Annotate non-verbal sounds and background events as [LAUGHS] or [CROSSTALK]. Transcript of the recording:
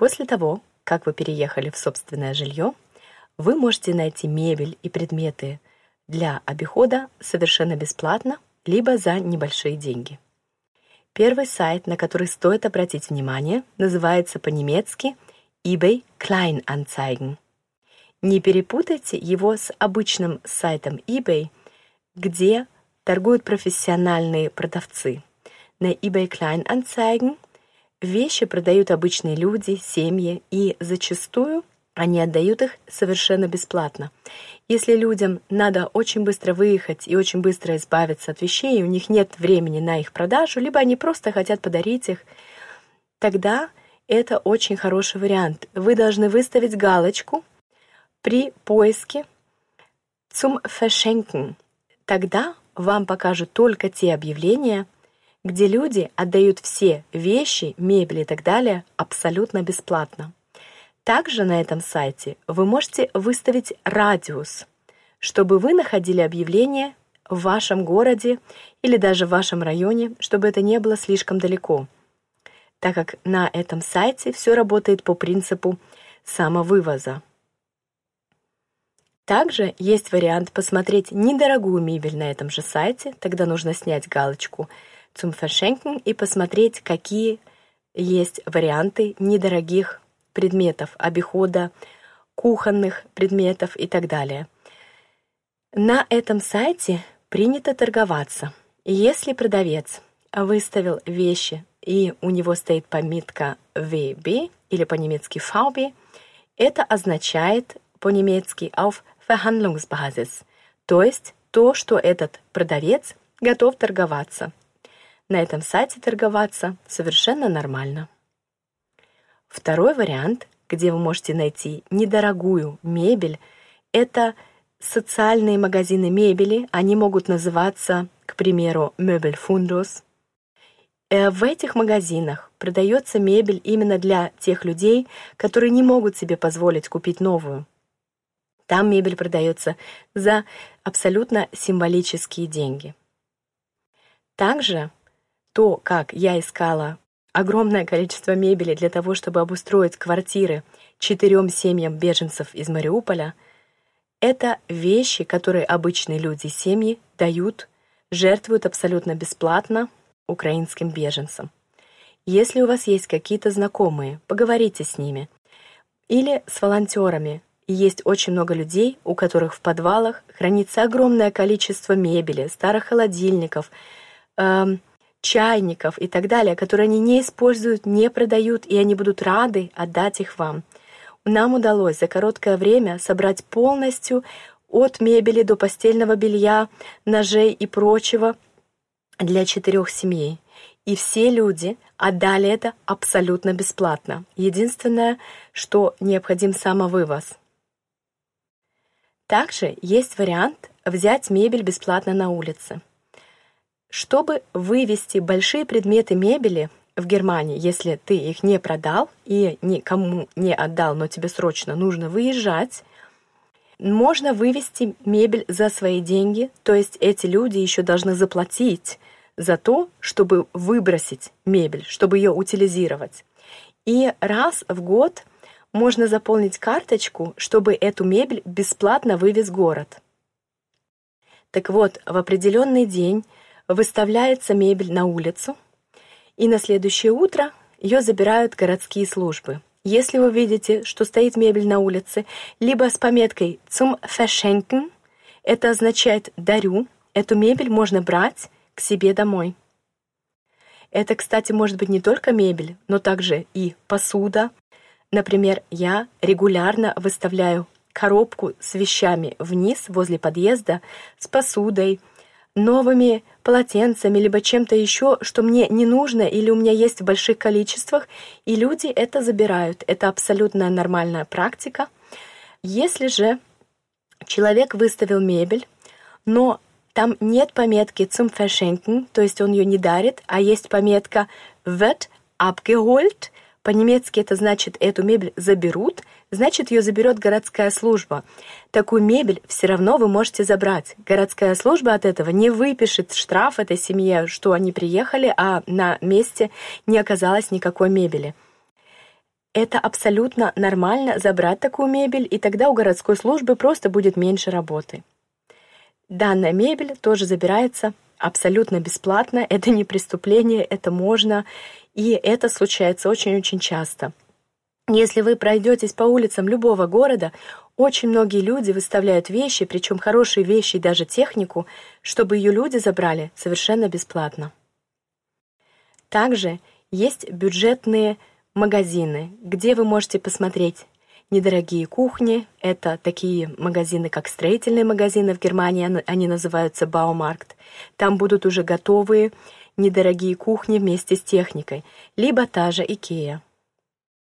После того, как вы переехали в собственное жилье, вы можете найти мебель и предметы для обихода совершенно бесплатно, либо за небольшие деньги. Первый сайт, на который стоит обратить внимание, называется по-немецки eBay Kleinanzeigen. Не перепутайте его с обычным сайтом eBay, где торгуют профессиональные продавцы. На eBay Kleinanzeigen вещи продают обычные люди, семьи, и зачастую они отдают их совершенно бесплатно. Если людям надо очень быстро выехать и очень быстро избавиться от вещей, и у них нет времени на их продажу, либо они просто хотят подарить их, тогда это очень хороший вариант. Вы должны выставить галочку при поиске zum Verschenken. Тогда вам покажут только те объявления, где люди отдают все вещи, мебель и так далее абсолютно бесплатно. Также на этом сайте вы можете выставить радиус, чтобы вы находили объявления в вашем городе или даже в вашем районе, чтобы это не было слишком далеко, так как на этом сайте все работает по принципу самовывоза. Также есть вариант посмотреть недорогую мебель на этом же сайте, тогда нужно снять галочку «Zum Verschenken» и посмотреть, какие есть варианты недорогих предметов обихода, кухонных предметов и так далее. На этом сайте принято торговаться. Если продавец выставил вещи и у него стоит пометка VB или по-немецки VB, это означает по-немецки auf Verhandlungsbasis, то есть то, что этот продавец готов торговаться. На этом сайте торговаться совершенно нормально. Второй вариант, где вы можете найти недорогую мебель, это социальные магазины мебели. Они могут называться, к примеру, Möbelfundus. Э, в этих магазинах продается мебель именно для тех людей, которые не могут себе позволить купить новую. Там мебель продается за абсолютно символические деньги. Также то, как я искала огромное количество мебели для того, чтобы обустроить квартиры четырем семьям беженцев из Мариуполя, это вещи, которые обычные люди семьи дают, жертвуют абсолютно бесплатно украинским беженцам. Если у вас есть какие-то знакомые, поговорите с ними. Или с волонтерами. Есть очень много людей, у которых в подвалах хранится огромное количество мебели, старых холодильников, эм, чайников и так далее, которые они не используют, не продают, и они будут рады отдать их вам. Нам удалось за короткое время собрать полностью от мебели до постельного белья, ножей и прочего для четырех семей. И все люди отдали это абсолютно бесплатно. Единственное, что необходим самовывоз. Также есть вариант взять мебель бесплатно на улице. Чтобы вывести большие предметы мебели в Германии, если ты их не продал и никому не отдал, но тебе срочно нужно выезжать, можно вывести мебель за свои деньги, то есть эти люди еще должны заплатить за то, чтобы выбросить мебель, чтобы ее утилизировать. И раз в год можно заполнить карточку, чтобы эту мебель бесплатно вывез город. Так вот, в определенный день выставляется мебель на улицу, и на следующее утро ее забирают городские службы. Если вы видите, что стоит мебель на улице, либо с пометкой «zum Verschenken», это означает «дарю», эту мебель можно брать к себе домой. Это, кстати, может быть не только мебель, но также и посуда. Например, я регулярно выставляю коробку с вещами вниз возле подъезда с посудой, новыми полотенцами, либо чем-то еще, что мне не нужно или у меня есть в больших количествах, и люди это забирают. Это абсолютно нормальная практика. Если же человек выставил мебель, но там нет пометки zum Verschenken, то есть он ее не дарит, а есть пометка wird abgeholt, по-немецки это значит «эту мебель заберут», значит, ее заберет городская служба. Такую мебель все равно вы можете забрать. Городская служба от этого не выпишет штраф этой семье, что они приехали, а на месте не оказалось никакой мебели. Это абсолютно нормально забрать такую мебель, и тогда у городской службы просто будет меньше работы. Данная мебель тоже забирается абсолютно бесплатно, [LAUGHS] это не преступление, это можно, и это случается очень-очень часто. Если вы пройдетесь по улицам любого города, очень многие люди выставляют вещи, причем хорошие вещи и даже технику, чтобы ее люди забрали совершенно бесплатно. Также есть бюджетные магазины, где вы можете посмотреть недорогие кухни. Это такие магазины, как строительные магазины в Германии, они называются Баумаркт. Там будут уже готовые недорогие кухни вместе с техникой, либо та же Икея.